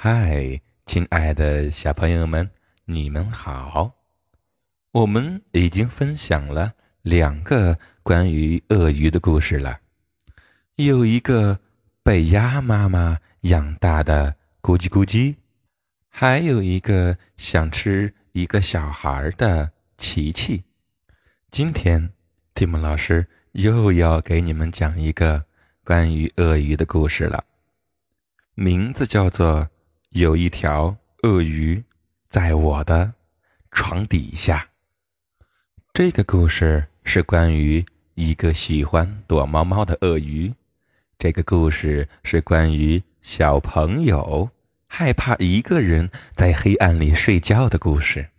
嗨，亲爱的小朋友们，你们好！我们已经分享了两个关于鳄鱼的故事了，有一个被鸭妈妈养大的咕叽咕叽，还有一个想吃一个小孩的琪琪。今天，蒂姆老师又要给你们讲一个关于鳄鱼的故事了，名字叫做。有一条鳄鱼在我的床底下。这个故事是关于一个喜欢躲猫猫的鳄鱼。这个故事是关于小朋友害怕一个人在黑暗里睡觉的故事。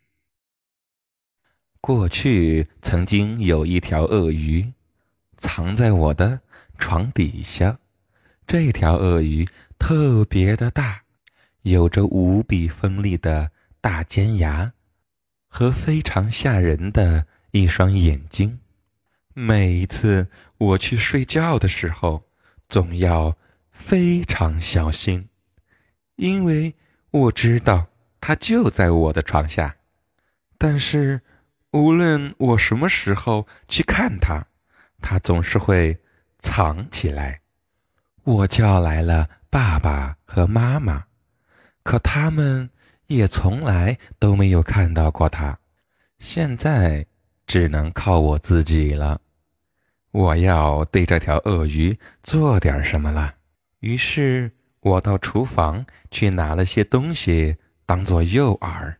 过去曾经有一条鳄鱼藏在我的床底下。这条鳄鱼特别的大。有着无比锋利的大尖牙，和非常吓人的一双眼睛。每一次我去睡觉的时候，总要非常小心，因为我知道它就在我的床下。但是，无论我什么时候去看它，它总是会藏起来。我叫来了爸爸和妈妈。可他们也从来都没有看到过它，现在只能靠我自己了。我要对这条鳄鱼做点什么了。于是我到厨房去拿了些东西当做诱饵。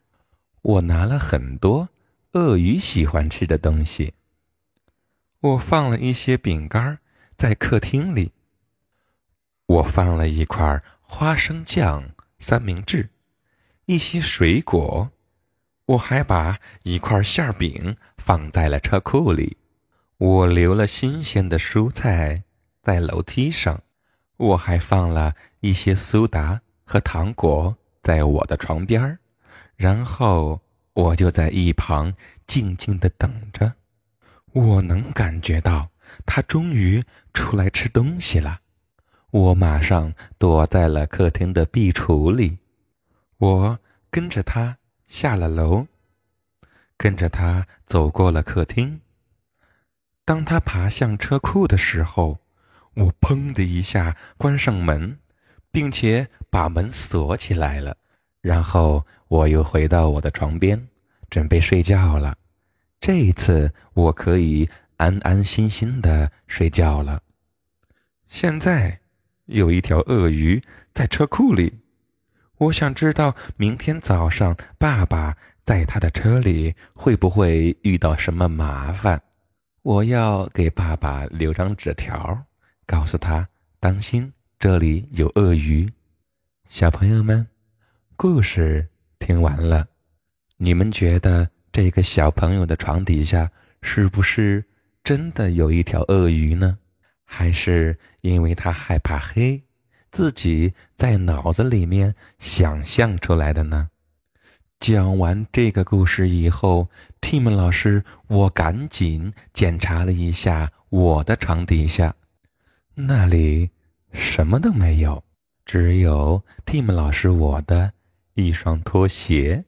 我拿了很多鳄鱼喜欢吃的东西。我放了一些饼干在客厅里。我放了一块花生酱。三明治，一些水果，我还把一块馅饼放在了车库里。我留了新鲜的蔬菜在楼梯上，我还放了一些苏打和糖果在我的床边儿。然后我就在一旁静静的等着。我能感觉到他终于出来吃东西了。我马上躲在了客厅的壁橱里，我跟着他下了楼，跟着他走过了客厅。当他爬向车库的时候，我砰的一下关上门，并且把门锁起来了。然后我又回到我的床边，准备睡觉了。这一次我可以安安心心的睡觉了。现在。有一条鳄鱼在车库里，我想知道明天早上爸爸在他的车里会不会遇到什么麻烦。我要给爸爸留张纸条，告诉他当心这里有鳄鱼。小朋友们，故事听完了，你们觉得这个小朋友的床底下是不是真的有一条鳄鱼呢？还是因为他害怕黑，自己在脑子里面想象出来的呢？讲完这个故事以后，Tim 老师，我赶紧检查了一下我的床底下，那里什么都没有，只有 Tim 老师我的一双拖鞋。